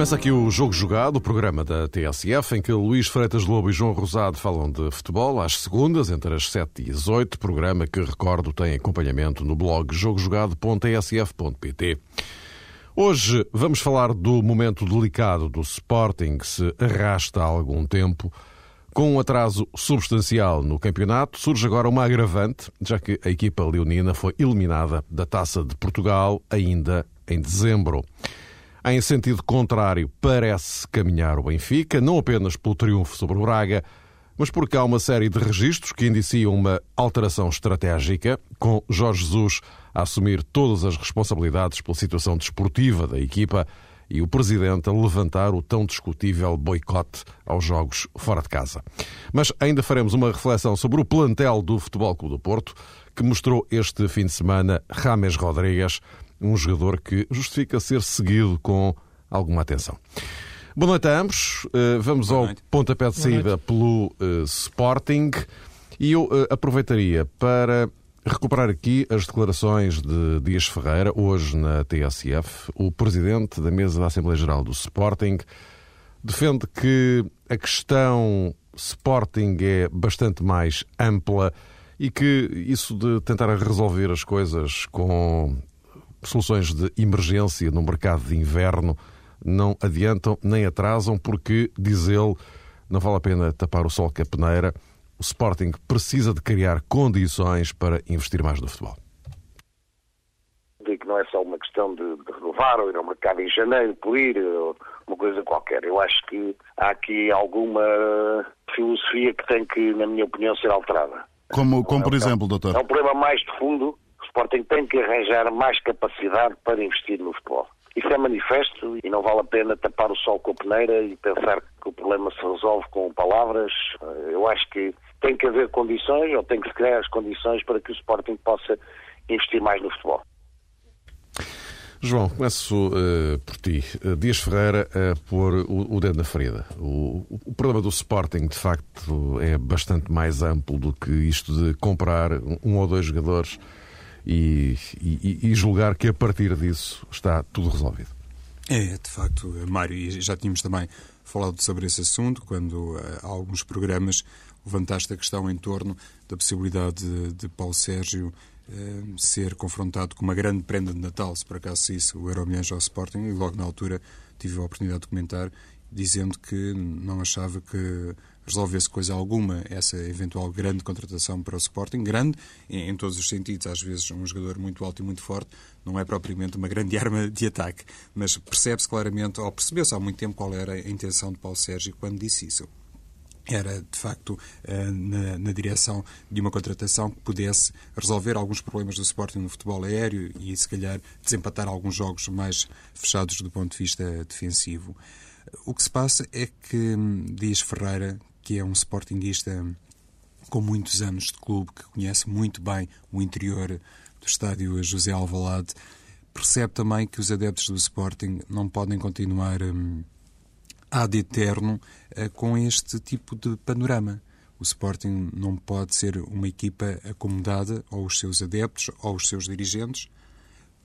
começa aqui o Jogo Jogado, o programa da TSF, em que Luís Freitas Lobo e João Rosado falam de futebol às segundas, entre as 7 e as 8, programa que, recordo, tem acompanhamento no blog jogojogado.tsf.pt. Hoje vamos falar do momento delicado do Sporting, que se arrasta há algum tempo. Com um atraso substancial no campeonato, surge agora uma agravante, já que a equipa leonina foi eliminada da Taça de Portugal ainda em dezembro. Em sentido contrário, parece caminhar o Benfica, não apenas pelo triunfo sobre o Braga, mas porque há uma série de registros que indiciam uma alteração estratégica, com Jorge Jesus a assumir todas as responsabilidades pela situação desportiva da equipa e o presidente a levantar o tão discutível boicote aos jogos fora de casa. Mas ainda faremos uma reflexão sobre o plantel do Futebol Clube do Porto, que mostrou este fim de semana Rames Rodrigues, um jogador que justifica ser seguido com alguma atenção. Boa noite a ambos. Eh, vamos ao pontapé de saída pelo uh, Sporting e eu uh, aproveitaria para recuperar aqui as declarações de Dias Ferreira, hoje na TSF. O presidente da mesa da Assembleia Geral do Sporting defende que a questão Sporting é bastante mais ampla e que isso de tentar resolver as coisas com soluções de emergência no mercado de inverno não adiantam nem atrasam, porque, diz ele, não vale a pena tapar o sol com a peneira. O Sporting precisa de criar condições para investir mais no futebol. Digo que não é só uma questão de, de renovar ou ir ao mercado em janeiro por ir, ou uma coisa qualquer. Eu acho que há aqui alguma filosofia que tem que, na minha opinião, ser alterada. Como, como por é, exemplo, doutor? É um problema mais de fundo Sporting tem que arranjar mais capacidade para investir no futebol. Isso é manifesto e não vale a pena tapar o sol com a peneira e pensar que o problema se resolve com palavras. Eu acho que tem que haver condições, ou tem que se criar as condições para que o Sporting possa investir mais no futebol. João, começo uh, por ti. Uh, Dias Ferreira a pôr o, o, dedo na ferida. O, o, problema do Sporting, de facto, é bastante mais amplo do que isto de comprar um ou dois jogadores e, e, e julgar que a partir disso está tudo resolvido. É, de facto, Mário, e já tínhamos também falado sobre esse assunto quando eh, há alguns programas levantaste a questão em torno da possibilidade de, de Paulo Sérgio eh, ser confrontado com uma grande prenda de Natal, se por acaso isso o Euromilhões ao Sporting, e logo na altura tive a oportunidade de comentar, dizendo que não achava que resolvesse coisa alguma essa eventual grande contratação para o Sporting, grande em, em, todos os sentidos, às vezes um jogador muito alto e muito forte não é propriamente uma grande arma de ataque, mas percebe-se claramente, ou percebeu-se há muito tempo qual era a intenção de Paulo Sérgio quando disse isso era de facto eh, na, na, direção de uma contratação que pudesse resolver alguns problemas do Sporting no futebol aéreo e se calhar desempatar alguns jogos mais fechados do ponto de vista defensivo. O que se passa é que hum, Dias Ferreira, que é um sportinguista com muitos anos de clube, que conhece muito bem o interior do estádio José Alvalade, percebe também que os adeptos do Sporting não podem continuar um, ad eterno uh, com este tipo de panorama. O Sporting não pode ser uma equipa acomodada aos seus adeptos, ou aos seus dirigentes,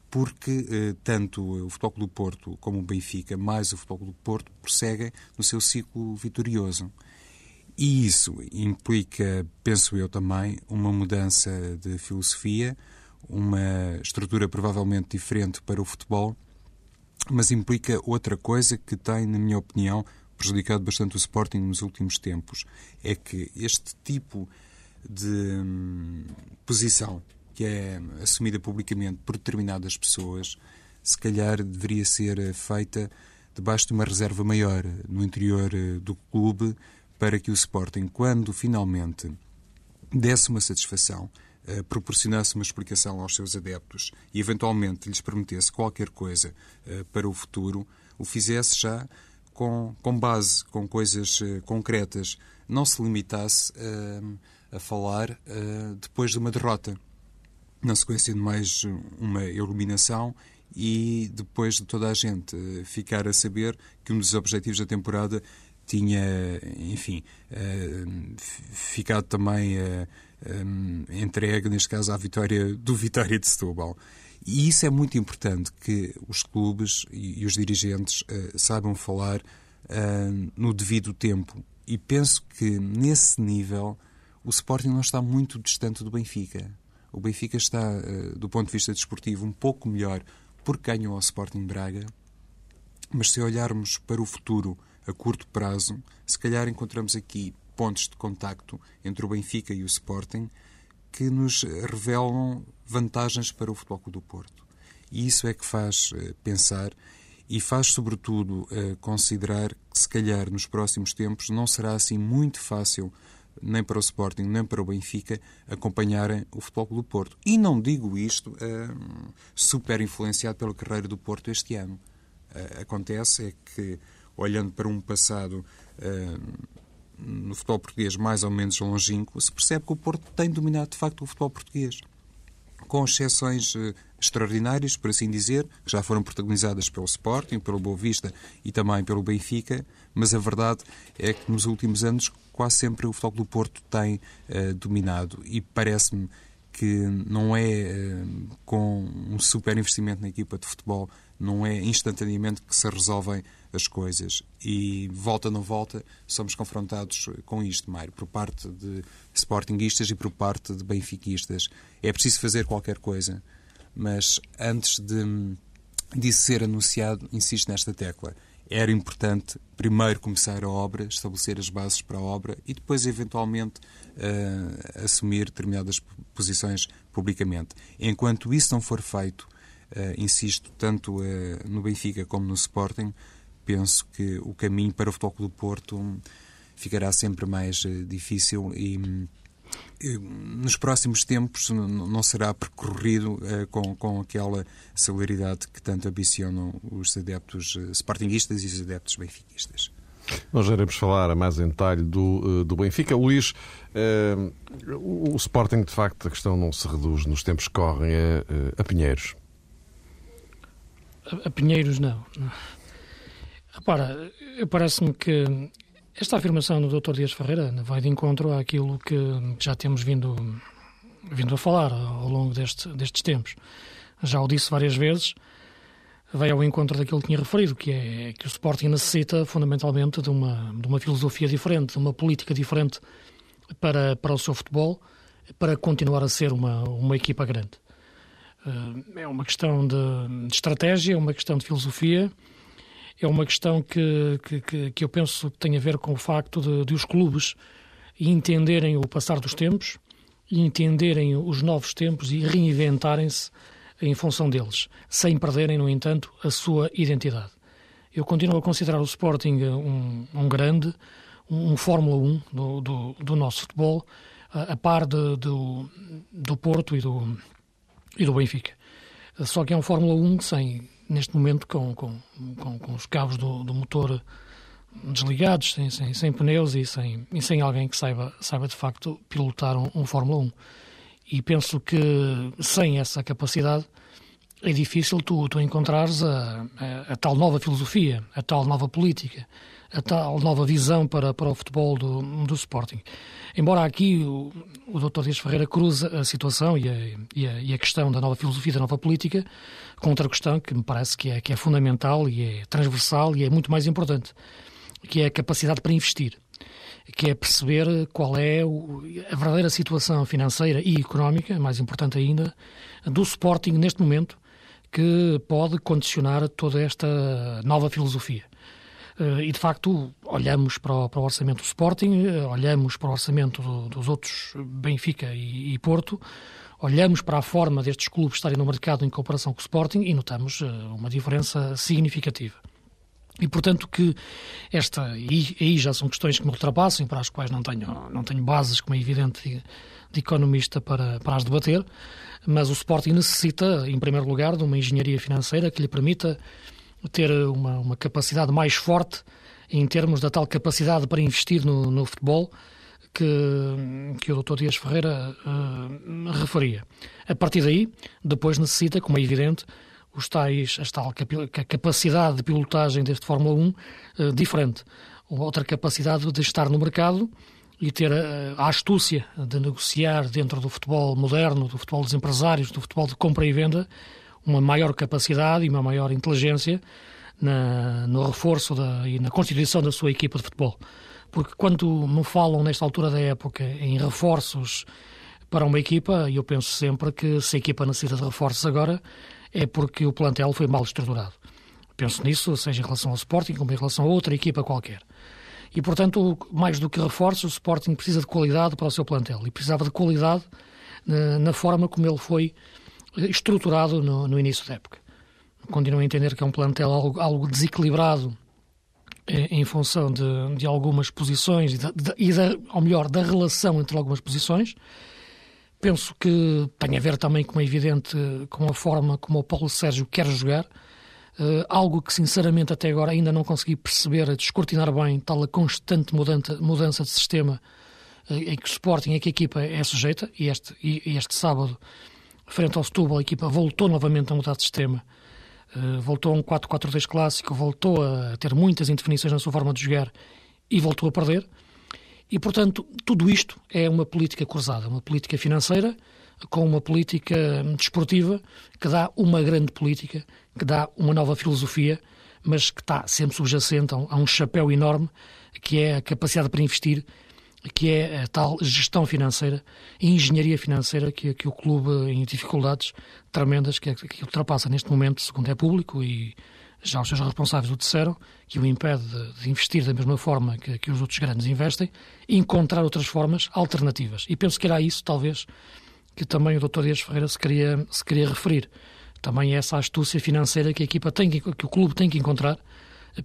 porque eh, tanto o Futebol do Porto como o Benfica, mais o Futebol do Porto, prosseguem no seu ciclo vitorioso. E isso implica, penso eu também, uma mudança de filosofia, uma estrutura provavelmente diferente para o futebol, mas implica outra coisa que tem, na minha opinião, prejudicado bastante o Sporting nos últimos tempos. É que este tipo de hum, posição que é assumida publicamente por determinadas pessoas, se calhar deveria ser feita debaixo de uma reserva maior no interior eh, do clube para que o Sporting, quando finalmente desse uma satisfação, eh, proporcionasse uma explicação aos seus adeptos e eventualmente lhes prometesse qualquer coisa eh, para o futuro, o fizesse já com, com base, com coisas eh, concretas. Não se limitasse a falar depois de uma derrota, na sequência de mais uma eliminação e depois de toda a gente ficar a saber que um dos objetivos da temporada tinha, enfim, uh, ficado também eh, entregue, neste caso, à vitória do Vitória de Setúbal. E isso é muito importante, que os clubes e, os dirigentes saibam falar no devido tempo. E penso que, nesse nível, o Sporting não está muito distante do Benfica. O Benfica está, uh, do ponto de vista desportivo, um pouco melhor porque ganhou ao Sporting Braga. Mas se olharmos para o futuro a curto prazo, se calhar encontramos aqui pontos de contacto entre o Benfica e o Sporting que nos revelam vantagens para o Futebol do Porto. E isso é que faz uh, pensar e faz, sobretudo, uh, considerar que, se calhar, nos próximos tempos não será assim muito fácil, nem para o Sporting, nem para o Benfica, acompanharem o Futebol do Porto. E não digo isto uh, super influenciado pela carreira do Porto este ano. acontece é que, olhando para um passado no futebol português mais ou menos longínquo, se percebe que o Porto tem dominado de facto o futebol português. Com exceções uh, extraordinárias, por assim dizer, que já foram protagonizadas pelo Sporting, pelo Boa Vista e também pelo Benfica, mas a verdade é que nos últimos anos quase sempre o futebol do Porto tem uh, dominado e parece-me que não é uh, com um super investimento na equipa de futebol, não é instantaneamente que se resolvem as coisas. E volta não volta, somos confrontados com isto, Mário, por parte de sportinguistas e por parte de benfiquistas. É preciso fazer qualquer coisa, mas antes de disso ser anunciado, insisto nesta tecla. Era importante primeiro começar a obra, estabelecer as bases para a obra e depois, eventualmente, uh, assumir determinadas posições publicamente. Enquanto isso não for feito, uh, insisto, tanto uh, no Benfica como no Sporting, penso que o caminho para o Futebol do Porto ficará sempre mais difícil e nos próximos tempos não será percorrido eh, com, com aquela celeridade que tanto ambicionam os adeptos eh, sportinguistas e os adeptos benfiquistas. Nós já iremos falar mais em detalhe do, do Benfica. Luís, eh, o Sporting, de facto, a questão não se reduz nos tempos que correm a, a Pinheiros. A, a Pinheiros, não. Repara, parece-me que esta afirmação do Dr. Dias Ferreira vai de encontro àquilo que já temos vindo, vindo a falar ao longo deste, destes tempos. Já o disse várias vezes, vai ao encontro daquilo que tinha referido, que é que o Sporting necessita fundamentalmente de uma, de uma filosofia diferente, de uma política diferente para, para o seu futebol, para continuar a ser uma, uma equipa grande. Eh, é uma questão de, de estratégia, é uma questão de filosofia é uma questão que, que, que eu penso que tem a ver com o facto de, de os clubes entenderem o passar dos tempos, entenderem os novos tempos e reinventarem-se em função deles, sem perderem, no entanto, a sua identidade. Eu continuo a considerar o Sporting um, um grande, um, um Fórmula 1 do, do, do, nosso futebol, a, a par de, do, do Porto e do, e do Benfica. Só que é um Fórmula 1 sem, neste momento com, com, com, com os cabos do, do, motor desligados, sem, sem, sem pneus e sem, e sem alguém que saiba, saiba de facto pilotar um, um Fórmula 1. E penso que sem essa capacidade é difícil tu, tu encontrares a, a, a, tal nova filosofia, a tal nova política, a tal nova visão para, para o futebol do, do Sporting. Embora aqui o, o Dr. Dias Ferreira cruza a situação e a, e, a, e a, questão da nova filosofia, da nova política, com outra questão que me parece que é, que é fundamental e é transversal e é muito mais importante, que é a capacidade para investir que é perceber qual é a verdadeira situação financeira e económica, mais importante ainda, do Sporting neste momento, que pode condicionar toda esta nova filosofia. Eh, e, de facto, olhamos para o, para o orçamento do Sporting, eh, olhamos para o orçamento do, dos outros Benfica e, e, Porto, olhamos para a forma destes clubes estarem no mercado em comparação com o Sporting e notamos eh, uma diferença significativa. E, portanto, que esta, e aí já são questões que me ultrapassam, para as quais não tenho, não tenho bases, como é evidente, de, de economista para, para as debater, mas o Sporting necessita, em primeiro lugar, de uma engenharia financeira que lhe permita ter uma, uma capacidade mais forte em termos da tal capacidade para investir no, no futebol que, que o Dr. Dias Ferreira uh, referia. A partir daí, depois necessita, como é evidente, os tais, a tal capacidade de pilotagem deste Fórmula 1 uh, eh, diferente. Outra capacidade de estar no mercado e ter a, a, astúcia de negociar dentro do futebol moderno, do futebol dos empresários, do futebol de compra e venda, uma maior capacidade e uma maior inteligência na, no reforço da, e na constituição da sua equipa de futebol. Porque quando me falam nesta altura da época em reforços para uma equipa, eu penso sempre que se a equipa necessita de reforços agora é porque o plantel foi mal estruturado. Penso nisso, seja em relação ao Sporting como em relação a outra equipa qualquer. E, portanto, mais do que reforços, o Sporting precisa de qualidade para o seu plantel. E precisava de qualidade na, na forma como ele foi estruturado no, no, início da época. Continuo a entender que é um plantel algo, algo desequilibrado eh, em função de, de algumas posições e, de, de, e da, ou melhor, da relação entre algumas posições. Penso que tem a ver também, como é evidente, com a forma como o Paulo Sérgio quer jogar. Uh, algo que, sinceramente, até agora ainda não consegui perceber, descortinar bem, tal a constante mudança, mudança de sistema uh, em que o Sporting, em que a equipa é sujeita. E este, e este sábado, frente ao Setúbal, a equipa voltou novamente a mudar de sistema. Uh, voltou a um 4-4-2 clássico, voltou a ter muitas indefinições na sua forma de jogar e voltou a perder. E, portanto, tudo isto é uma política cruzada, uma política financeira com uma política desportiva que dá uma grande política, que dá uma nova filosofia, mas que está sempre subjacente a um, chapéu enorme, que é a capacidade para investir, que é a tal gestão financeira e engenharia financeira que, que o clube, em dificuldades tremendas, que, que ultrapassa neste momento, segundo é público e já os seus responsáveis o disseram, que o impede de, investir da mesma forma que, que, os outros grandes investem, encontrar outras formas alternativas. E penso que era isso, talvez, que também o Dr. Dias Ferreira se queria, se queria referir. Também é essa astúcia financeira que a equipa tem que, que o clube tem que encontrar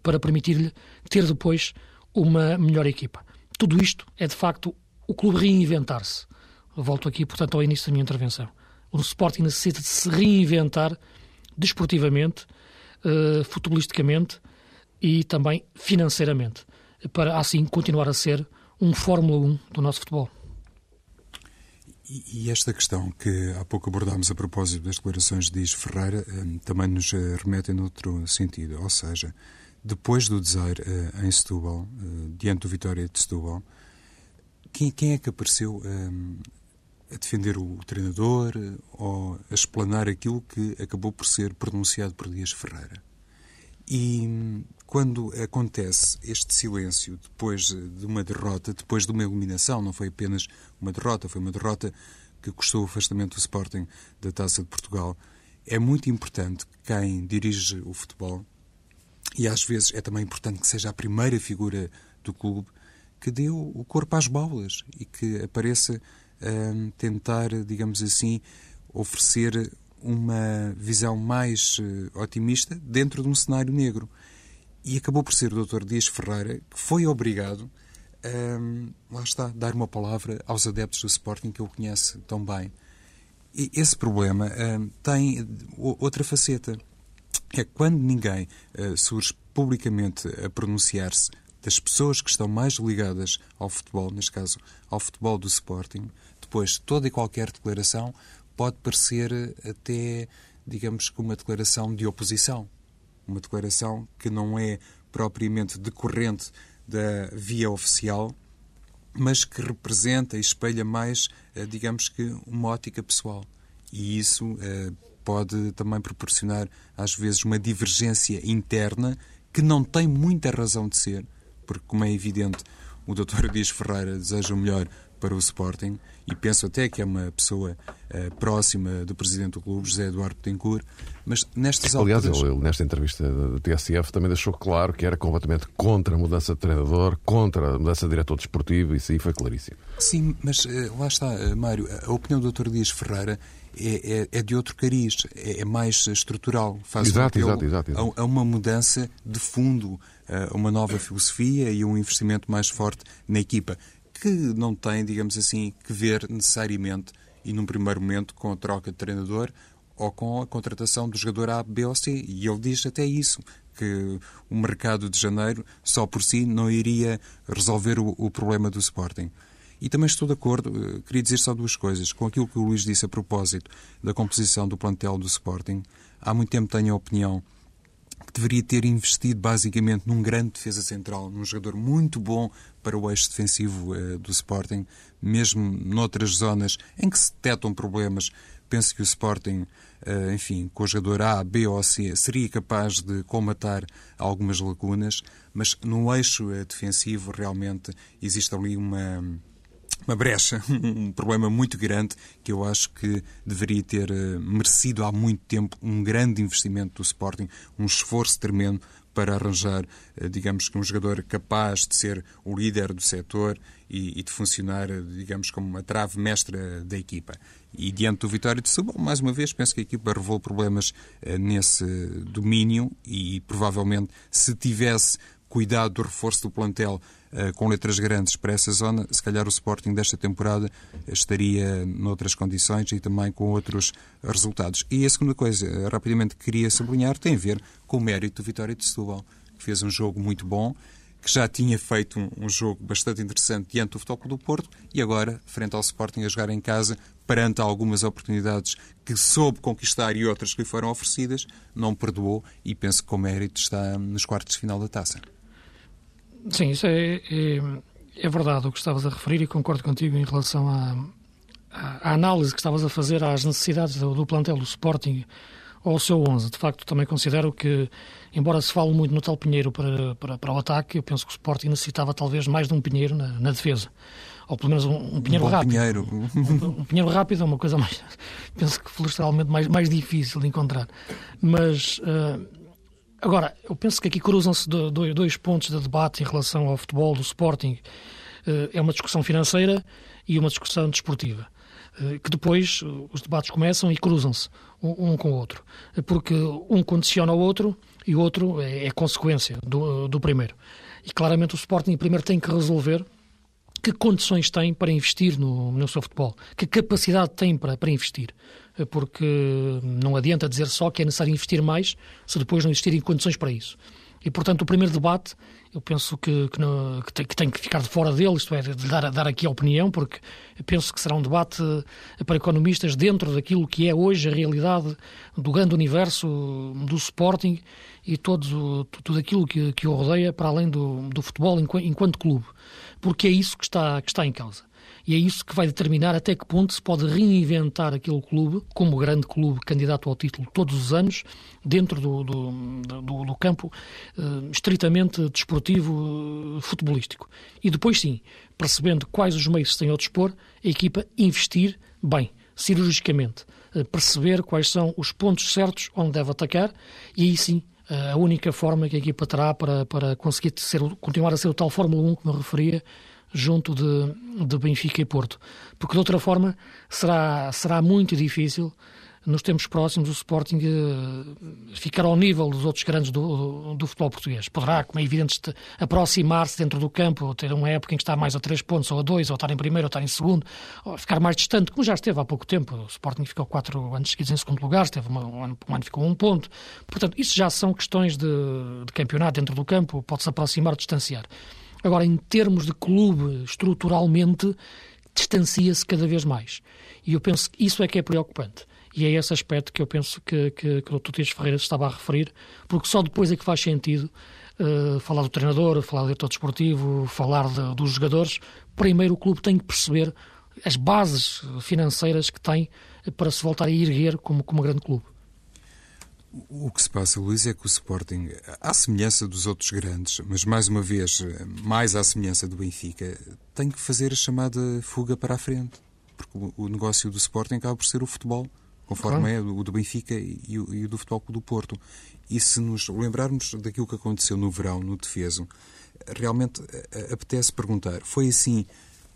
para permitir-lhe ter depois uma melhor equipa. Tudo isto é, de facto, o clube reinventar-se. Volto aqui, portanto, ao início da minha intervenção. O Sporting necessita de se reinventar desportivamente, uh, futebolisticamente e também financeiramente, para assim continuar a ser um Fórmula 1 do nosso futebol. E esta questão que há pouco abordámos a propósito das declarações de Dias Ferreira eh, também nos eh, remete noutro sentido, ou seja, depois do desaire em Setúbal, diante do Vitória de Setúbal, quem é que apareceu a defender o treinador ou a explanar aquilo que acabou por ser pronunciado por Dias Ferreira. E quando acontece este silêncio depois de uma derrota, depois de uma eliminação, não foi apenas uma derrota, foi uma derrota que custou o afastamento do Sporting da Taça de Portugal, é muito importante que quem dirige o futebol, e às vezes é também importante que seja a primeira figura do clube, que dê o corpo às bolas e que apareça tentar, digamos assim, oferecer uma visão mais uh, otimista dentro de um cenário negro. E acabou por ser o Dr. Dias Ferreira que foi obrigado a, lá está, dar uma palavra aos adeptos do Sporting que ele conhece tão bem. E esse problema tem outra faceta. É quando ninguém uh, surge publicamente a pronunciar-se das pessoas que estão mais ligadas ao futebol, neste caso ao futebol do Sporting, depois toda e qualquer declaração pode parecer até, digamos que uma declaração de oposição. Uma declaração que não é propriamente decorrente da via oficial, mas que representa e espelha mais, eh, digamos que, uma ótica pessoal. E isso eh, pode também proporcionar, às vezes, uma divergência interna que não tem muita razão de ser, porque, como é evidente, o Dr. Dias Ferreira deseja o melhor para o Sporting e penso até que é uma pessoa uh, próxima do presidente do clube, José Eduardo Betancourt, mas nestas Aliás, alturas... ele, ele, nesta entrevista da TSF também deixou claro que era completamente contra a mudança de treinador, contra a mudança de diretor desportivo, isso aí foi claríssimo. Sim, mas uh, lá está, uh, Mário, a opinião do Dr. Dias Ferreira é, é, é, de outro cariz, é, é mais estrutural. Faz exato, exato, exato, exato. A, a, uma mudança de fundo, a uma nova filosofia e um investimento mais forte na equipa que não tem, digamos assim, que ver necessariamente e num primeiro momento com a troca de treinador ou com a contratação do jogador A, B ou C. E ele diz até isso, que o mercado de janeiro só por si não iria resolver o, o problema do Sporting. E também estou de acordo, eh, queria dizer só duas coisas, com aquilo que o Luís disse a propósito da composição do plantel do Sporting. Há muito tempo tenho a opinião que deveria ter investido basicamente num grande defesa central, num jogador muito bom para o eixo defensivo uh, do Sporting, mesmo noutras zonas em que se detectam problemas, penso que o Sporting, uh, enfim, com o jogador A, B ou C, seria capaz de comatar algumas lacunas, mas no eixo uh, defensivo realmente existe ali uma uma brecha, um problema muito grande que eu acho que deveria ter merecido há muito tempo um grande investimento do Sporting, um esforço tremendo para arranjar, digamos que um jogador capaz de ser o líder do setor e, e, de funcionar, digamos, como uma trave mestra da equipa. E diante do Vitória de Setúbal, mais uma vez, penso que a equipa revelou problemas eh, nesse domínio e provavelmente se tivesse cuidado do reforço do plantel com letras grandes para essa zona, se calhar o Sporting desta temporada estaria noutras condições e também com outros resultados. E a segunda coisa, rapidamente queria sublinhar, tem a ver com o mérito do Vitória de Setúbal, que fez um jogo muito bom, que já tinha feito um, um, jogo bastante interessante diante do Futebol do Porto e agora, frente ao Sporting, a jogar em casa, perante algumas oportunidades que soube conquistar e outras que lhe foram oferecidas, não perdoou e penso que com mérito está nos quartos de final da taça. Sim, isso é, é, é verdade o que estavas a referir e concordo contigo em relação à, à, análise que estavas a fazer às necessidades do, do plantel do Sporting ao seu 11. De facto, também considero que, embora se fale muito no tal Pinheiro para, para, para o ataque, eu penso que o Sporting necessitava talvez mais de um Pinheiro na, na defesa. Ou pelo menos um, um Pinheiro um rápido. Pinheiro. Um, um, Pinheiro rápido é uma coisa mais, penso que florestalmente mais, mais difícil de encontrar. Mas, uh, agora, eu penso que aqui cruzam-se dois, pontos de debate em relação ao futebol do Sporting. Uh, é uma discussão financeira e uma discussão desportiva. Eh, que depois eh, os debates começam e cruzam-se um, com o outro, porque um condiciona o outro e o outro é, é consequência do, do primeiro. E claramente o Sporting primeiro tem que resolver que condições tem para investir no, no seu futebol, que capacidade tem para, para investir. Porque não adianta dizer só que é necessário investir mais se depois não existirem condições para isso. E, portanto, o primeiro debate, eu penso que, que, não, que, tem, que, tem, que ficar de fora dele, isto é, de dar, dar aqui a opinião, porque penso que será um debate eh, para economistas dentro daquilo que é hoje a realidade do grande universo do Sporting e todo, tudo aquilo que, que o rodeia, para além do, do futebol enquanto, enquanto clube, porque é isso que está, que está em causa. E é isso que vai determinar até que ponto se pode reinventar aquele clube, como grande clube candidato ao título todos os anos, dentro do, do, do, do campo uh, estritamente desportivo, uh, futebolístico. E depois, sim, percebendo quais os meios se têm ao dispor, a equipa investir bem, cirurgicamente, uh, perceber quais são os pontos certos onde deve atacar e aí sim a única forma que a equipa terá para, para conseguir ser, continuar a ser o tal Fórmula 1 que me referia junto de, de Benfica e Porto. Porque de outra forma será, será muito difícil nos tempos próximos o Sporting uh, ficar ao nível dos outros grandes do, do, futebol português. Poderá, como é evidente, aproximar-se dentro do campo, ter uma época em que está mais a três pontos ou a dois, ou estar em primeiro ou estar em segundo, ou ficar mais distante, como já esteve há pouco tempo. O Sporting ficou quatro anos seguidos em segundo lugar, esteve uma, um, ano, um ano ficou um ponto. Portanto, isso já são questões de, de campeonato dentro do campo, pode-se aproximar ou distanciar. Agora, em termos de clube, estruturalmente, distancia-se cada vez mais. E eu penso que isso é que é preocupante. E é esse aspecto que eu penso que, que, que o Dr. Tias Ferreira estava a referir, porque só depois é que faz sentido uh, falar do treinador, falar do diretor desportivo, falar de, dos jogadores. Primeiro, o clube tem que perceber as bases financeiras que tem para se voltar a erguer como, como grande clube. O que se passa, Luís, é que o Sporting, à semelhança dos outros grandes, mas mais uma vez, mais à semelhança do Benfica, tem que fazer a chamada fuga para a frente. Porque o negócio do Sporting acaba por ser o futebol, conforme claro. é o do Benfica e o, e o do Futebol do Porto. E se nos lembrarmos daquilo que aconteceu no verão, no defeso, realmente apetece perguntar: foi assim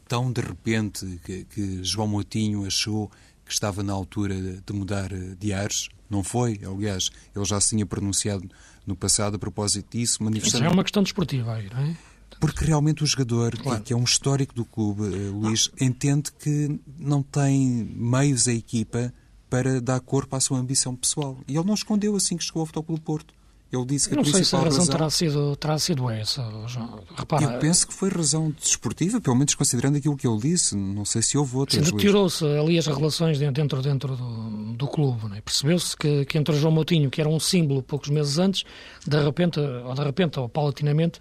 tão de repente que, que João Moutinho achou que estava na altura de mudar de ares? Não foi, aliás, ele já se tinha pronunciado no passado a propósito disso, manifestando... Isso é uma questão desportiva aí, não é? Porque realmente o jogador, claro. que é um histórico do clube, eh, Luís, entende que não tem meios a equipa para dar corpo à sua ambição pessoal. E ele não escondeu assim que chegou ao Futebol Porto. Ele disse que não a sei se a razão, razão, terá, sido, terá sido essa, João. Repara, eu penso que foi razão desportiva, pelo menos considerando aquilo que ele disse. Não sei se houve outras. Deteriorou-se ali as relações dentro, dentro do, do clube. É? Percebeu-se que, que entre João Moutinho, que era um símbolo poucos meses antes, de repente, ou de repente, ou paulatinamente,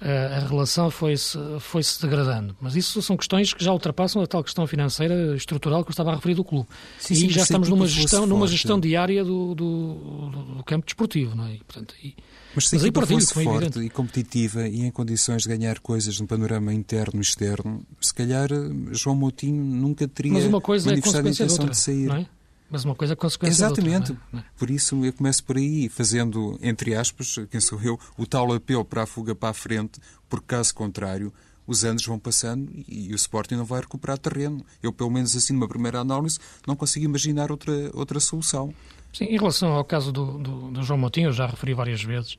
a relação foi-se foi -se degradando. Mas isso são questões que já ultrapassam a tal questão financeira estrutural que eu estava a referir do clube. Sim, sim, e já estamos numa gestão, numa gestão diária do, do, do, campo desportivo. Não é? E, portanto, e, mas se a equipa fosse é forte e competitiva e em condições de ganhar coisas no panorama interno e externo, se calhar João Moutinho nunca teria Mas uma coisa é a intenção de sair. É? Mas uma coisa é consequência Exatamente. Outra, é? Por isso eu começo por aí, fazendo, entre aspas, quem sou eu, o tal apelo para a fuga para a frente, porque caso contrário, os anos vão passando e o Sporting não vai recuperar terreno. Eu, pelo menos assim, numa primeira análise, não consigo imaginar outra, outra solução. Sim, em relação ao caso do, do, do João Moutinho, eu já referi várias vezes,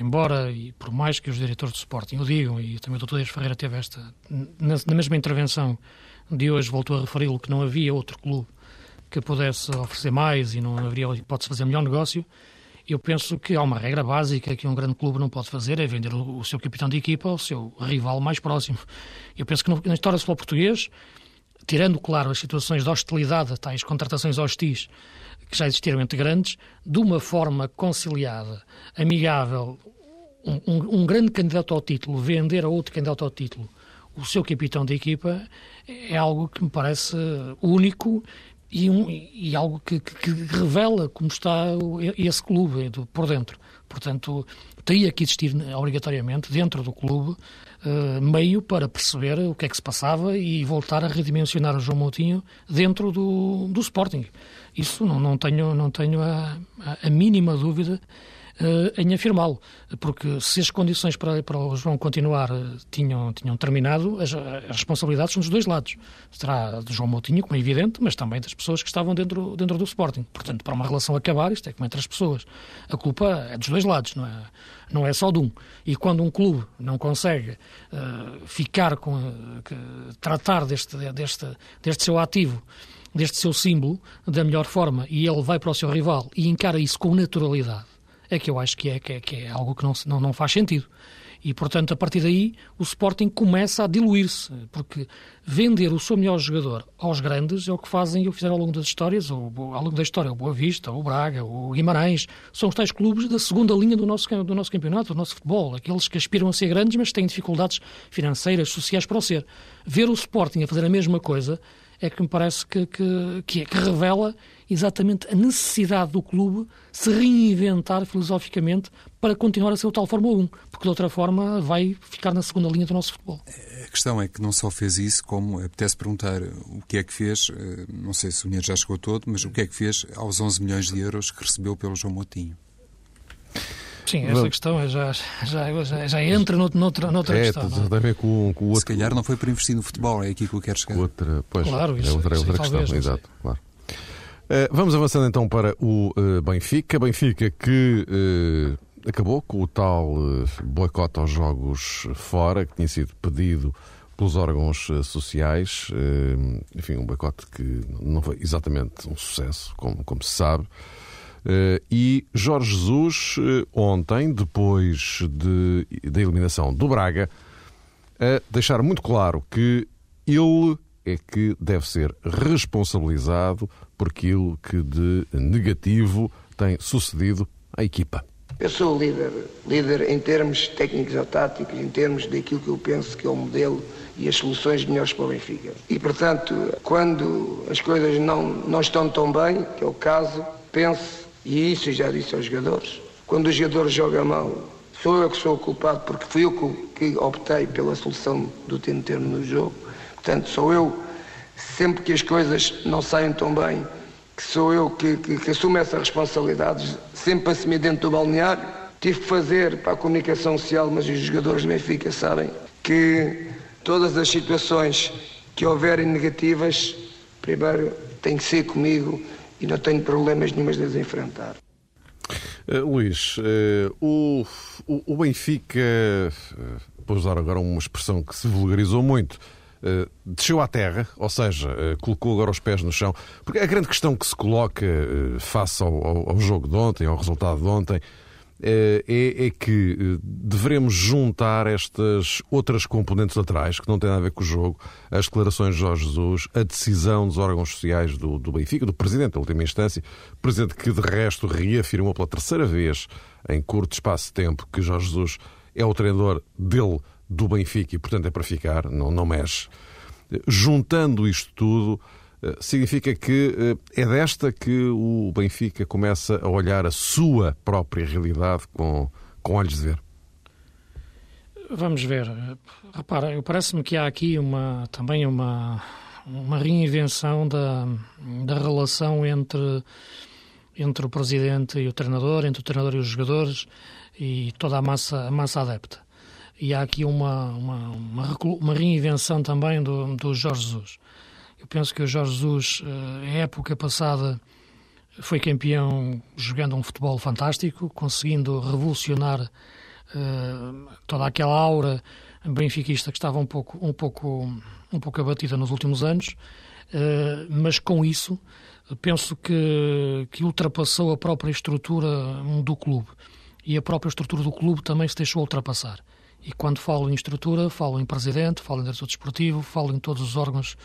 embora, e por mais que os diretores do Sporting o digam, e também o Dr. Dias Ferreira teve esta, na, na mesma intervenção de hoje, voltou a referi-lo que não havia outro clube que pudesse oferecer mais e não haveria hipótese de fazer melhor negócio, eu penso que há uma regra básica que um grande clube não pode fazer, é vender o seu capitão de equipa ao seu rival mais próximo. Eu penso que na história do futebol português, tirando, claro, as situações de hostilidade, tais contratações hostis que já existiram entre grandes, de uma forma conciliada, amigável, um, um, um grande candidato ao título vender a outro candidato ao título o seu capitão de equipa é algo que me parece único e, um, e algo que, que, revela como está esse clube por dentro. Portanto, teria que existir obrigatoriamente dentro do clube uh, meio para perceber o que é que se passava e voltar a redimensionar o João Moutinho dentro do, do Sporting. Isso não, não tenho, não tenho a, a mínima dúvida em afirmá-lo, porque se as condições para, para o João continuar uh, tinham, tinham terminado, as, as, responsabilidades são dos dois lados. Será do João Moutinho, como é evidente, mas também das pessoas que estavam dentro, dentro do Sporting. Portanto, para uma relação acabar, isto é como entre as pessoas. A culpa é dos dois lados, não é, não é só de um. E quando um clube não consegue uh, ficar com. tratar deste, deste, deste seu ativo deste seu símbolo da melhor forma e ele vai para o seu rival e encara isso com naturalidade é que eu acho que é, que é, que é algo que não, não, não faz sentido. E, portanto, a partir daí, o Sporting começa a diluir-se, porque vender o seu melhor jogador aos grandes é o que fazem e o fizeram ao longo das histórias, ou ao longo da história, o Boa Vista, o Braga, o Guimarães, são os tais clubes da segunda linha do nosso, do nosso campeonato, do nosso futebol, aqueles que aspiram a ser grandes, mas têm dificuldades financeiras, sociais para o ser. Ver o Sporting a fazer a mesma coisa é que me parece que, que, que, é, que revela exatamente a necessidade do clube se reinventar filosoficamente para continuar a ser o tal Fórmula 1, porque de outra forma vai ficar na segunda linha do nosso futebol. A questão é que não só fez isso, como apetece perguntar o que é que fez, eh, não sei se o dinheiro já chegou todo, mas o que é que fez aos 11 milhões de euros que recebeu pelo João Moutinho. Sim, essa Vamos. questão é já, já, já, já entra noutra, noutra, noutra é, questão. Tem a ver com, com outro... Se calhar não foi para investir no futebol, é aqui que eu quero chegar. Outra, pois, claro, isso, é outra, é outra questão, talvez, exato, claro. Uh, vamos avançando então para o uh, Benfica. Benfica que uh, acabou com o tal boicote aos jogos fora, que tinha sido pedido pelos órgãos sociais. enfim, um boicote que não foi exatamente um sucesso, como, como se sabe. Uh, e Jorge Jesus, uh, ontem, depois de, da eliminação do Braga, a deixar muito claro que ele é que deve ser responsabilizado por aquilo que de negativo tem sucedido à equipa. Eu sou líder, líder em termos técnicos ou táticos, em termos daquilo que eu penso que é o modelo e as soluções melhores para o Benfica. E, portanto, quando as coisas não, não estão tão bem, que é o caso, penso e isso já disse aos jogadores. Quando o jogador joga mal, sou eu que sou o culpado, porque fui eu que optei pela solução do tempo termo no jogo. Portanto, sou eu, sempre que as coisas não saem tão bem, que sou eu que, que, que assumo essa responsabilidade, sempre assumi dentro do balneário. Tive que fazer para a comunicação social, mas os jogadores do Benfica sabem que todas as situações que houverem negativas, primeiro tem que ser comigo e não tenho problemas nenhumas de as enfrentar. Uh, Luís, uh, o, o, o, Benfica, uh, vou usar agora uma expressão que se vulgarizou muito, uh, desceu à terra, ou seja, colocou agora os pés no chão. Porque a grande questão que se coloca face ao, ao, ao, jogo de ontem, ao resultado de ontem, é, é, que eh, devemos juntar estas outras componentes laterais que não têm nada a ver com o jogo, as declarações de Jorge Jesus, a decisão dos órgãos sociais do, do Benfica, do Presidente, da última instância, Presidente que de resto reafirmou pela terceira vez em curto espaço de tempo que Jorge Jesus é o treinador dele, do Benfica, e portanto é para ficar, não, não mexe. Juntando isto tudo, eh, significa que eh, é desta que o Benfica começa a olhar a sua própria realidade com, com olhos de ver? Vamos ver. Repara, parece-me que há aqui uma, também uma, uma reinvenção da, da relação entre, entre o presidente e o treinador, entre o treinador e os jogadores e toda a massa, a massa adepta. E há aqui uma, uma, uma, uma reinvenção também do, do Jorge Jesus. Eu penso que o Jorge Jesus, eh, época passada, foi campeão jogando um futebol fantástico, conseguindo revolucionar uh, toda aquela aura benfiquista que estava um pouco, um pouco, um pouco abatida nos últimos anos, uh, mas com isso penso que, que ultrapassou a própria estrutura do clube e a própria estrutura do clube também se deixou ultrapassar. E quando falo em estrutura, falo em presidente, falo em diretor desportivo, falo em todos os órgãos,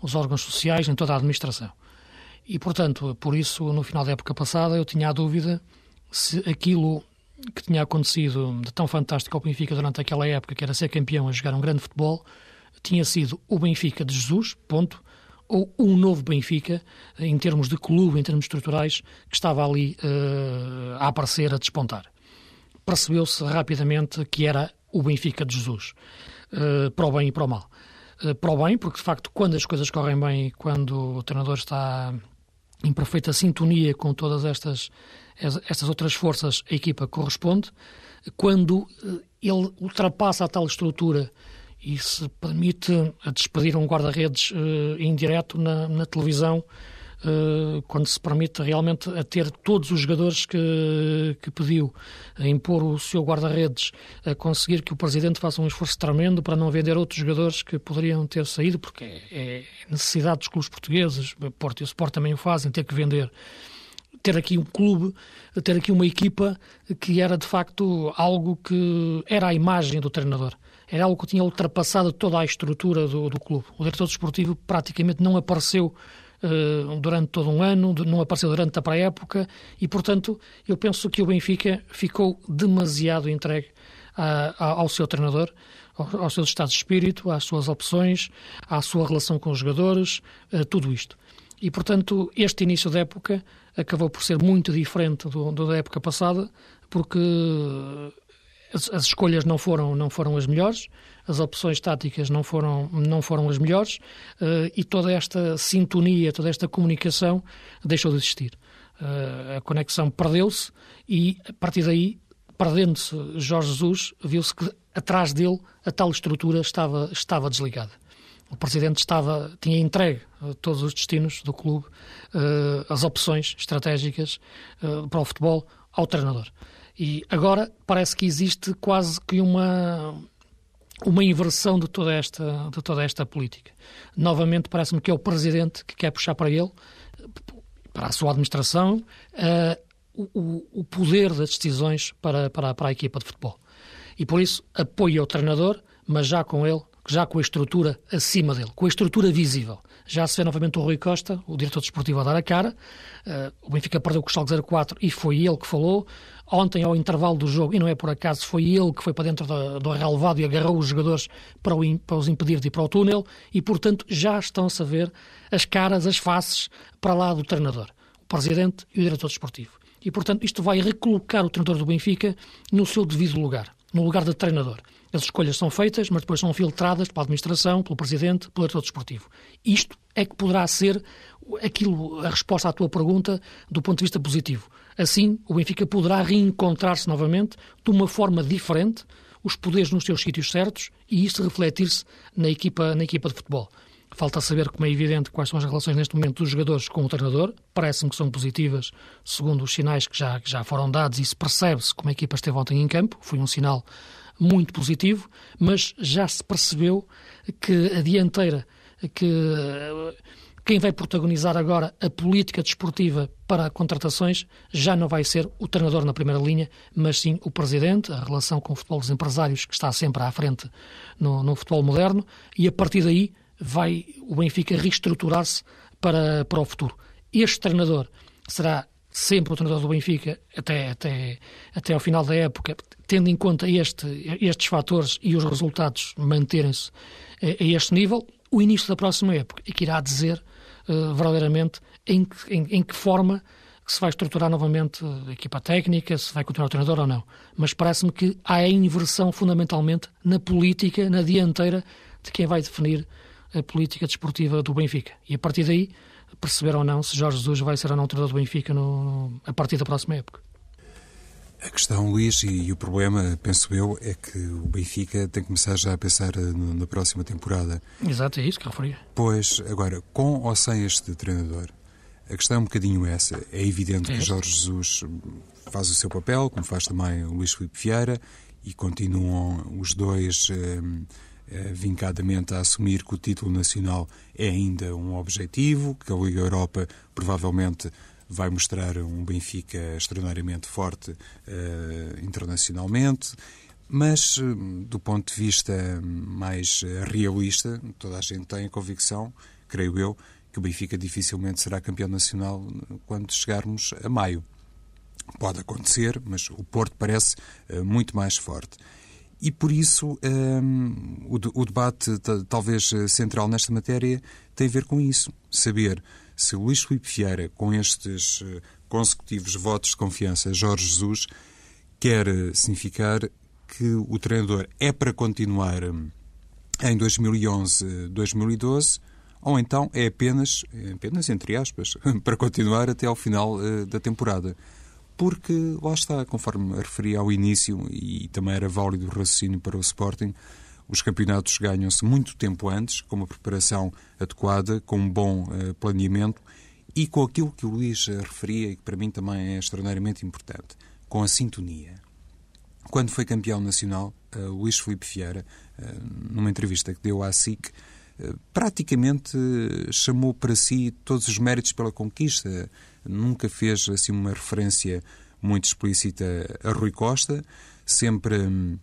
os órgãos sociais, em toda a administração. E, portanto, por isso, no final da época passada, eu tinha a dúvida se aquilo que tinha acontecido de tão fantástico ao Benfica durante aquela época, que era ser campeão a jogar um grande futebol, tinha sido o Benfica de Jesus, ponto, ou um novo Benfica, em termos de clube, em termos estruturais, que estava ali uh, a aparecer, a despontar. Percebeu-se rapidamente que era o Benfica de Jesus, uh, para o bem e para o mal. Uh, para o bem, porque de facto, quando as coisas correm bem, quando o treinador está em perfeita sintonia com todas estas, estas outras forças, a equipa corresponde. Quando eh, ele ultrapassa a tal estrutura e se permite a despedir um guarda-redes uh, indireto na, na televisão, uh, quando se permite realmente a ter todos os jogadores que, que pediu, a impor o seu guarda-redes, a conseguir que o Presidente faça um esforço tremendo para não vender outros jogadores que poderiam ter saído, porque é, é necessidade dos clubes portugueses, Porto e o Sport também o fazem, ter que vender ter aqui um clube, ter aqui uma equipa que era de facto algo que era a imagem do treinador. Era algo que tinha ultrapassado toda a estrutura do, do clube. O diretor desportivo praticamente não apareceu durante todo um ano, não apareceu durante a pré-época e, portanto, eu penso que o Benfica ficou demasiado entregue ao seu treinador, ao, ao seu estado de espírito, às suas opções, à sua relação com os jogadores, uh, tudo isto. E, portanto, este início da época acabou por ser muito diferente do, do da época passada, porque as, as, escolhas não foram, não foram as melhores, as opções táticas não foram, não foram as melhores uh, e toda esta sintonia, toda esta comunicação deixou de existir. Uh, a conexão perdeu-se e, a partir daí, perdendo-se Jorge Jesus, viu-se que atrás dele a tal estrutura estava, estava desligada o presidente estava tinha entregue uh, todos os destinos do clube, as opções estratégicas para o futebol ao treinador. E agora parece que existe quase que uma uma inversão de toda esta de toda esta política. Novamente parece-me que é o presidente que quer puxar para ele, para a sua administração, o, o poder das decisões para, para, para a equipa de futebol. E por isso apoia o treinador, mas já com ele já com a estrutura acima dele, com a estrutura visível. Já se vê novamente o Rui Costa, o diretor desportivo, a dar a cara. Uh, o Benfica perdeu com o Schalke 04 e foi ele que falou. Ontem, ao intervalo do jogo, e não é por acaso, foi ele que foi para dentro do, do relevado e agarrou os jogadores para, o, para os impedir de ir para o túnel e, portanto, já estão-se a ver as caras, as faces para lá do treinador, o presidente e o diretor desportivo. E, portanto, isto vai recolocar o treinador do Benfica no seu devido lugar, no lugar de treinador. As escolhas são feitas, mas depois são filtradas pela administração, pelo presidente, pelo diretor desportivo. Isto é que poderá ser aquilo, a resposta à tua pergunta do ponto de vista positivo. Assim, o Benfica poderá reencontrar-se novamente de uma forma diferente, os poderes nos seus sítios certos e isso refletir-se na equipa, na equipa de futebol. Falta saber, como é evidente, quais são as relações neste momento dos jogadores com o treinador. Parece-me que são positivas, segundo os sinais que já, que já foram dados, e se percebe-se como a equipa esteve ontem em campo. Foi um sinal muito positivo, mas já se percebeu que a dianteira, que quem vai protagonizar agora a política desportiva para contratações já não vai ser o treinador na primeira linha, mas sim o presidente, a relação com o futebol dos empresários que está sempre à frente no, no futebol moderno, e a partir daí vai o Benfica reestruturar-se para, para o futuro. Este treinador será sempre o treinador do Benfica até, até, até ao final da época, tendo em conta este, estes fatores e os resultados manterem-se a, a este nível, o início da próxima época, e que irá dizer uh, verdadeiramente em, em, em que forma que se vai estruturar novamente a equipa técnica, se vai continuar o treinador ou não. Mas parece-me que há a inversão fundamentalmente na política, na dianteira de quem vai definir a política desportiva do Benfica. E a partir daí, perceber ou não se Jorge Jesus vai ser ou não treinador do Benfica no, a partir da próxima época. A questão, Luís, e, o problema, penso eu, é que o Benfica tem que começar já a pensar eh, na próxima temporada. Exato, é isso que eu referia. Pois, agora, com ou sem este treinador, a questão é um bocadinho essa. É evidente é. que Jorge Jesus faz o seu papel, como faz também o Luís Filipe Vieira, e continuam os dois eh, vincadamente a assumir que o título nacional é ainda um objetivo, que a Liga Europa provavelmente vai mostrar um Benfica extraordinariamente forte eh, internacionalmente. Mas, do ponto de vista mais realista, toda a gente tem a convicção, creio eu, que o Benfica dificilmente será campeão nacional quando chegarmos a maio. Pode acontecer, mas o Porto parece muito mais forte. E por isso um, o, o, debate, talvez eh, central nesta matéria, tem a ver com isso. Saber se Luís Filipe Vieira, com estes uh, consecutivos votos de confiança Jorge Jesus, quer significar que o treinador é para continuar em 2011-2012 ou então é apenas, é apenas entre aspas, para continuar até ao final uh, da temporada. Porque, lá está, conforme referi ao início, e também era válido o raciocínio para o Sporting, os campeonatos ganham-se muito tempo antes, com uma preparação adequada, com um bom uh, planeamento e com aquilo que o Luís referia e que para mim também é extraordinariamente importante, com a sintonia. Quando foi campeão nacional, uh, Luís Filipe Vieira, numa entrevista que deu à SIC, praticamente chamou para si todos os méritos pela conquista. Nunca fez assim uma referência muito explícita a Rui Costa, sempre hum,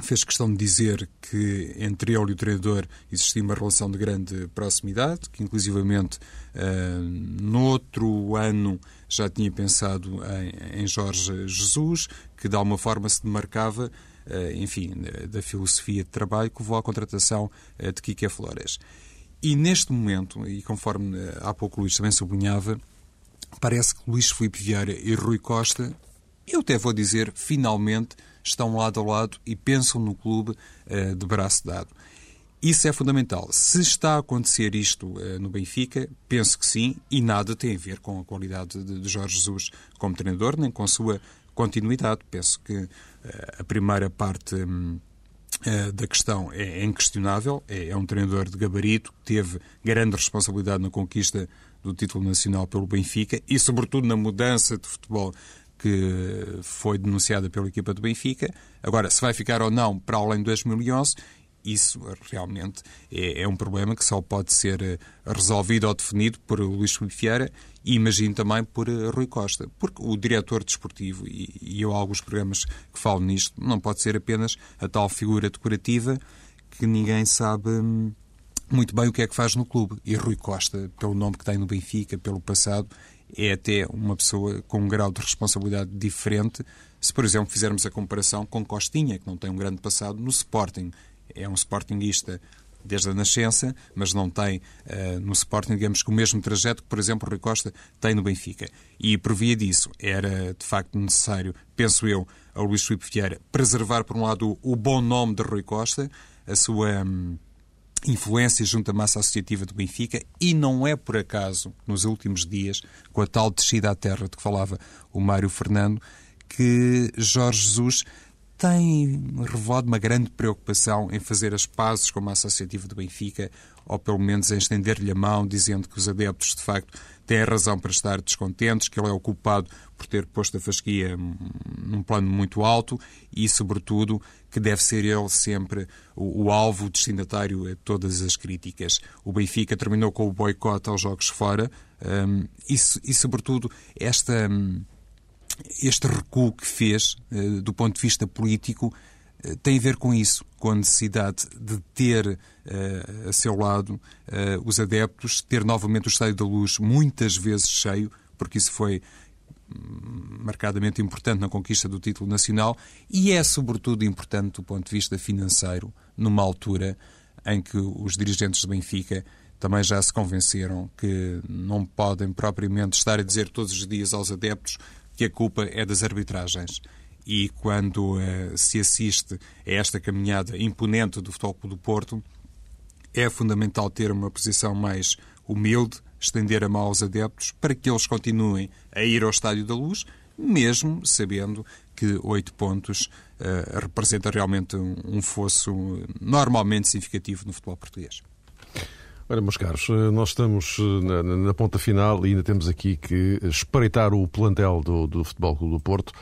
fez questão de dizer que entre ele e o treinador existia uma relação de grande proximidade, que inclusivamente uh, no outro ano já tinha pensado em, em Jorge Jesus, que de alguma forma se demarcava eh, enfim, da filosofia de trabalho que levou à contratação eh, de Kike Flores. E neste momento, e conforme há pouco o Luís também sublinhava, parece que Luís Filipe Vieira e Rui Costa, eu até vou dizer, finalmente estão lado a lado e pensam no clube de braço dado. Isso é fundamental. Se está a acontecer isto no Benfica, penso que sim, e nada tem a ver com a qualidade de Jorge Jesus como treinador, nem com a sua continuidade. Penso que uh, a primeira parte um, uh, eh, da questão é, é inquestionável. É, é, um treinador de gabarito, teve grande responsabilidade na conquista do título nacional pelo Benfica e, sobretudo, na mudança de futebol que foi denunciada pela equipa do Benfica. Agora, se vai ficar ou não para além de 2011, isso realmente é, é, um problema que só pode ser eh, resolvido ou definido por Luís Filipe Vieira e imagino também por eh, Rui Costa, porque o diretor desportivo, e, e eu há alguns programas que falo nisto, não pode ser apenas a tal figura decorativa que ninguém sabe hum, muito bem o que é que faz no clube. E Rui Costa, pelo nome que tem no Benfica, pelo passado, é até uma pessoa com um grau de responsabilidade diferente se, por exemplo, fizermos a comparação com Costinha, que não tem um grande passado no Sporting, é um sportinguista desde a nascença, mas não tem uh, no Sporting, digamos que o mesmo trajeto que, por exemplo, Rui Costa tem no Benfica. E por via disso, era de facto necessário, penso eu, ao Luís Filipe Vieira, preservar, por um lado, o, bom nome de Rui Costa, a sua hum, influência junto à massa associativa do Benfica, e não é por acaso, nos últimos dias, com a tal descida à terra de que falava o Mário Fernando, que Jorge Jesus tem revelado uma grande preocupação em fazer as pazes com a massa associativa do Benfica, ou pelo menos em estender-lhe a mão, dizendo que os adeptos, de facto, têm razão para estar descontentes, que ele é o culpado por ter posto a fasquia num plano muito alto e, sobretudo, que deve ser ele sempre o, o alvo, destinatário a todas as críticas. O Benfica terminou com o boicote aos jogos fora um, e, e, sobretudo, esta. Um, este recuo que fez, eh, do ponto de vista político, eh, tem a ver com isso, com a necessidade de ter uh, a seu lado uh, os adeptos, ter novamente o Estádio da Luz muitas vezes cheio, porque isso foi marcadamente importante na conquista do título nacional e é, sobretudo, importante do ponto de vista financeiro, numa altura em que os dirigentes do Benfica também já se convenceram que não podem propriamente estar a dizer todos os dias aos adeptos que a culpa é das arbitragens. E quando uh, se assiste a esta caminhada imponente do Futebol Clube do Porto, é fundamental ter uma posição mais humilde, estender a mão aos adeptos para que eles continuem a ir ao Estádio da Luz, mesmo sabendo que oito pontos uh, representa realmente um, um fosso normalmente significativo no futebol português. Olha, meus caros, eh, nós estamos eh, na, na, ponta final e ainda temos aqui que espreitar o plantel do, do Futebol Clube do Porto.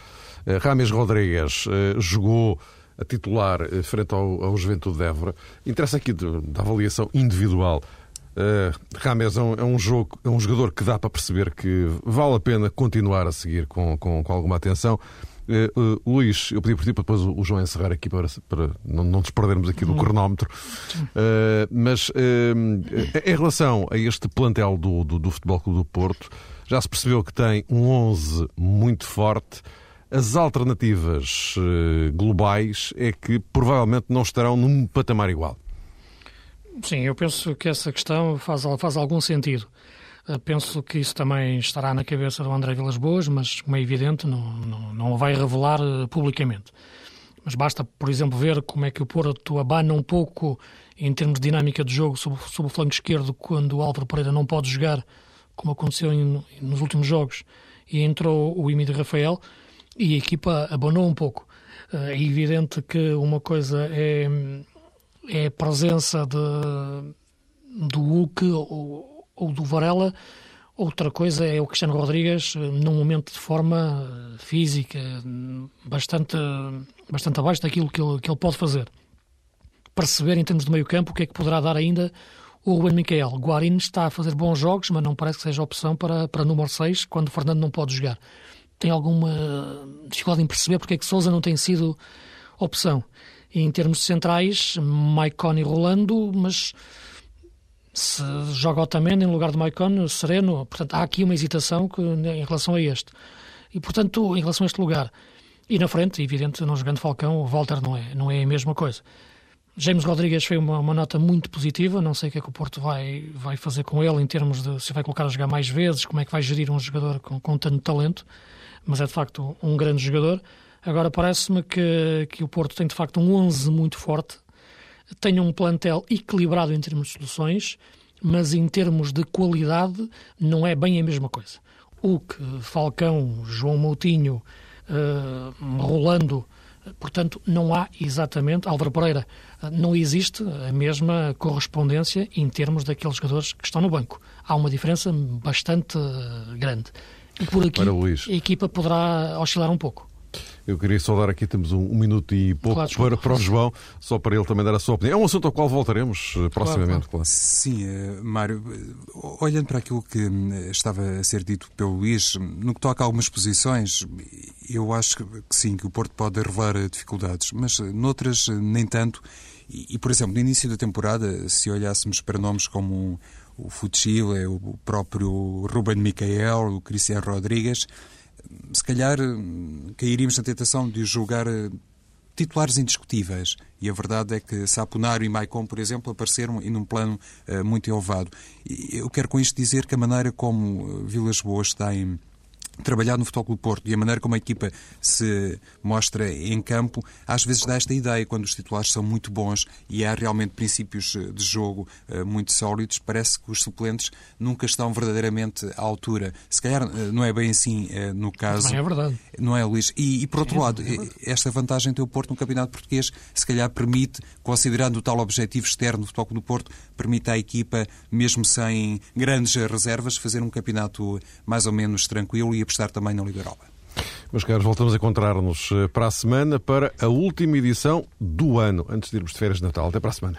Uh, Rames Rodrigues uh, jogou a titular frente ao, ao Juventude de Évora. Interessa aqui da avaliação individual. Uh, Rames é um, é um, jogo, é um jogador que dá para perceber que vale a pena continuar a seguir com, com, com alguma atenção. Uh, uh, Luís, eu pedi por ti para depois o João encerrar aqui para, para não, não nos perdermos aqui do uhum. cronómetro. Uh, mas em relação a este plantel do, do, do Futebol Clube do Porto, já se percebeu que tem um 11 muito forte. As alternativas globais é que provavelmente não estarão num patamar igual. Sim, eu penso que essa questão faz, faz algum sentido. Eh, penso que isso também estará na cabeça do André Vilas Boas, mas, como é evidente, não, não, não o vai revelar eh, publicamente. Mas basta, por exemplo, ver como é que o Porto abana um pouco em termos de dinâmica de jogo sob, sob o flanco esquerdo quando o Álvaro Pereira não pode jogar, como aconteceu em, nos últimos jogos, e entrou o Emílio Rafael e a equipa abanou um pouco. Eh, é evidente que uma coisa é, é a presença de, do Hulk ou, ou do Varela. Outra coisa é o Cristiano Rodrigues, num momento de forma eh, física bastante, bastante abaixo daquilo que ele, que ele pode fazer. Perceber em termos de meio campo o que é que poderá dar ainda o Ruben Miquel. Guarini está a fazer bons jogos, mas não parece que seja opção para, para número 6, quando o Fernando não pode jogar. Tem alguma dificuldade em perceber porque é que Souza não tem sido opção. Em termos centrais, Maicon e Rolando, mas se joga Otamendi em lugar de Maicon, Sereno, portanto há aqui uma hesitação que, em relação a este. E portanto, em relação a este lugar. E na frente, evidente, não jogando Falcão, o Walter não é, não é a mesma coisa. James Rodrigues foi uma, uma, nota muito positiva, não sei o que é que o Porto vai, vai fazer com ele em termos de se vai colocar a jogar mais vezes, como é que vai gerir um jogador com, com tanto talento, mas é de facto um grande jogador. Agora parece-me que, que o Porto tem de facto um 11 muito forte, tenha um plantel equilibrado em termos de soluções, mas em termos de qualidade não é bem a mesma coisa. O que Falcão, João Moutinho, uh, Rolando, portanto, não há exatamente, Álvaro Pereira, não existe a mesma correspondência em termos daqueles jogadores que estão no banco. Há uma diferença bastante grande. E por aqui a equipa poderá oscilar um pouco. Eu queria só dar aqui, temos um, um minuto e pouco claro, para, para o João, só para ele também dar a sua opinião. É um assunto ao qual voltaremos uh, proximamente, claro, claro. Sim, uh, Mário, olhando para aquilo que uh, estava a ser dito pelo Luís, no que toca a algumas posições, eu acho que sim, que o Porto pode revelar dificuldades, mas noutras nem tanto. E, e, por exemplo, no início da temporada, se olhássemos para nomes como o Fuchile, o próprio Ruben Micael, o Cristiano Rodrigues, se calhar cairíamos na tentação de julgar eh, titulares indiscutíveis. E a verdade é que Saponaro e Maicon, por exemplo, apareceram em um plano uh, muito elevado. E eu quero com isto dizer que a maneira como eh, Vilas Boas tem trabalhar no Futebol Clube Porto e a maneira como a equipa se mostra em campo, às vezes dá esta ideia, quando os titulares são muito bons e há realmente princípios eh, de jogo uh, muito sólidos, parece que os suplentes nunca estão verdadeiramente à altura. Se calhar uh, não é bem assim no caso. Não é verdade. Não é, Luís? E, e por outro é, lado, é esta vantagem tem o Porto no Campeonato Português, se calhar permite, considerando o tal objetivo externo do Futebol Clube do Porto, permite à equipa, mesmo sem grandes reservas, fazer um campeonato mais ou menos tranquilo e apostar também na Liga Europa. Meus caros, voltamos a encontrar-nos eh, para a semana para a última edição do ano, antes de irmos de férias de Natal. Até para a semana.